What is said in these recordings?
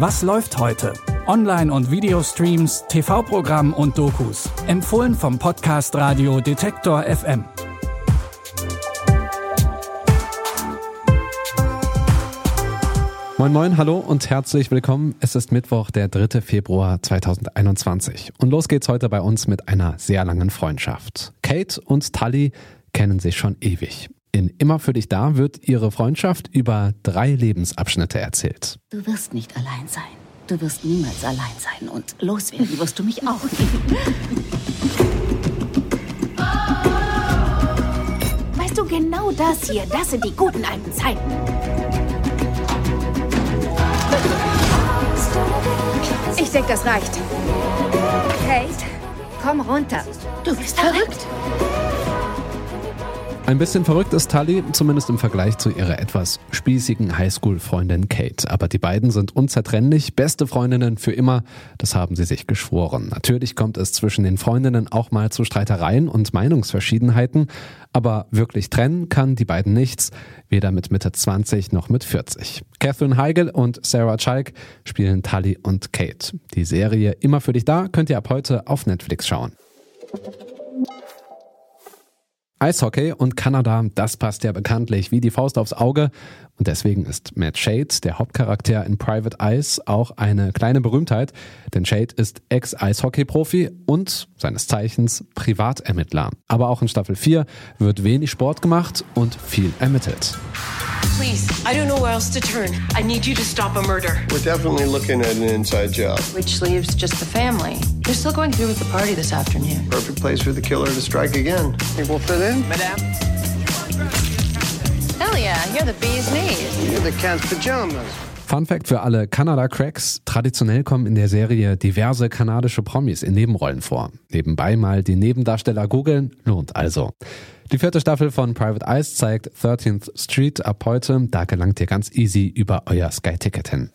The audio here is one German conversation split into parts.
Was läuft heute? Online- und Videostreams, TV-Programm und Dokus. Empfohlen vom Podcast Radio Detektor FM. Moin Moin, hallo und herzlich willkommen. Es ist Mittwoch, der 3. Februar 2021. Und los geht's heute bei uns mit einer sehr langen Freundschaft. Kate und Tully kennen sich schon ewig. In Immer für dich da wird ihre Freundschaft über drei Lebensabschnitte erzählt. Du wirst nicht allein sein. Du wirst niemals allein sein. Und loswerden wirst du mich auch. Weißt du, genau das hier, das sind die guten alten Zeiten. Ich denke, das reicht. Kate, komm runter. Du bist verrückt. Ein bisschen verrückt ist Tully, zumindest im Vergleich zu ihrer etwas spießigen Highschool-Freundin Kate. Aber die beiden sind unzertrennlich, beste Freundinnen für immer, das haben sie sich geschworen. Natürlich kommt es zwischen den Freundinnen auch mal zu Streitereien und Meinungsverschiedenheiten, aber wirklich trennen kann die beiden nichts, weder mit Mitte 20 noch mit 40. Catherine Heigl und Sarah Chalk spielen Tully und Kate. Die Serie Immer für dich da könnt ihr ab heute auf Netflix schauen. Eishockey und Kanada, das passt ja bekanntlich wie die Faust aufs Auge. Und deswegen ist Matt Shade, der Hauptcharakter in Private Eyes, auch eine kleine Berühmtheit. Denn Shade ist Ex-Eishockey-Profi und seines Zeichens Privatermittler. Aber auch in Staffel 4 wird wenig Sport gemacht und viel ermittelt. Please, I don't know where else to turn. I need you to stop a murder. We're definitely looking at an inside job. Which leaves just the family. You're still going through with the party this afternoon. Perfect place for the killer to strike again. Think we'll fit in? Madame, Hell yeah, you're the bee's knees. You're the cat's pajamas. Fun Fact für alle Kanada-Cracks. Traditionell kommen in der Serie diverse kanadische Promis in Nebenrollen vor. Nebenbei mal die Nebendarsteller googeln, lohnt also. Die vierte Staffel von Private Eyes zeigt 13th Street ab heute. Da gelangt ihr ganz easy über euer Sky-Ticket hin.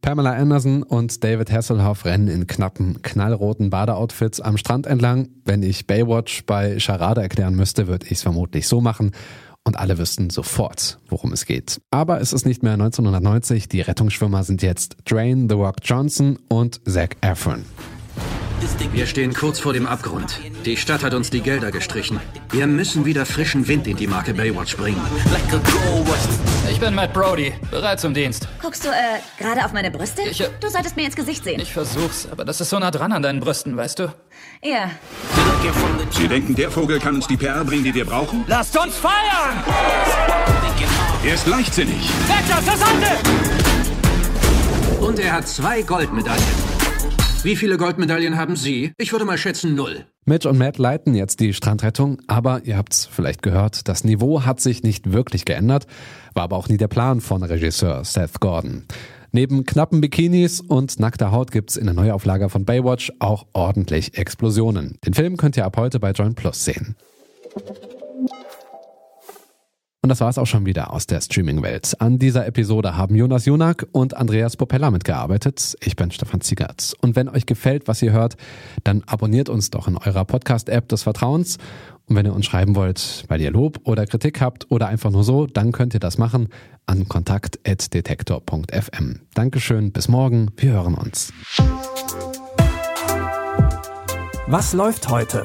Pamela Anderson und David Hasselhoff rennen in knappen, knallroten Badeoutfits am Strand entlang. Wenn ich Baywatch bei Charade erklären müsste, würde ich es vermutlich so machen. Und alle wüssten sofort, worum es geht. Aber es ist nicht mehr 1990. Die Rettungsschwimmer sind jetzt Drain, The Rock Johnson und Zac Efron. Wir stehen kurz vor dem Abgrund. Die Stadt hat uns die Gelder gestrichen. Wir müssen wieder frischen Wind in die Marke Baywatch bringen. ich bin Matt Brody, bereit zum Dienst. Guckst du, äh, gerade auf meine Brüste? Ich, äh, du solltest mir ins Gesicht sehen. Ich versuch's, aber das ist so nah dran an deinen Brüsten, weißt du? ja. Sie denken, der Vogel kann uns die PR bringen, die wir brauchen? Lasst uns feiern! Er ist leichtsinnig. Weg zur Seite! Und er hat zwei Goldmedaillen. Wie viele Goldmedaillen haben Sie? Ich würde mal schätzen null. Mitch und Matt leiten jetzt die Strandrettung, aber ihr habt's vielleicht gehört, das Niveau hat sich nicht wirklich geändert, war aber auch nie der Plan von Regisseur Seth Gordon. Neben knappen Bikinis und nackter Haut gibt's in der Neuauflage von Baywatch auch ordentlich Explosionen. Den Film könnt ihr ab heute bei Join Plus sehen. Und das war es auch schon wieder aus der Streaming-Welt. An dieser Episode haben Jonas Junak und Andreas Popella mitgearbeitet. Ich bin Stefan Ziegert. Und wenn euch gefällt, was ihr hört, dann abonniert uns doch in eurer Podcast-App des Vertrauens. Und wenn ihr uns schreiben wollt, weil ihr Lob oder Kritik habt oder einfach nur so, dann könnt ihr das machen an kontakt.detektor.fm. Dankeschön, bis morgen, wir hören uns. Was läuft heute?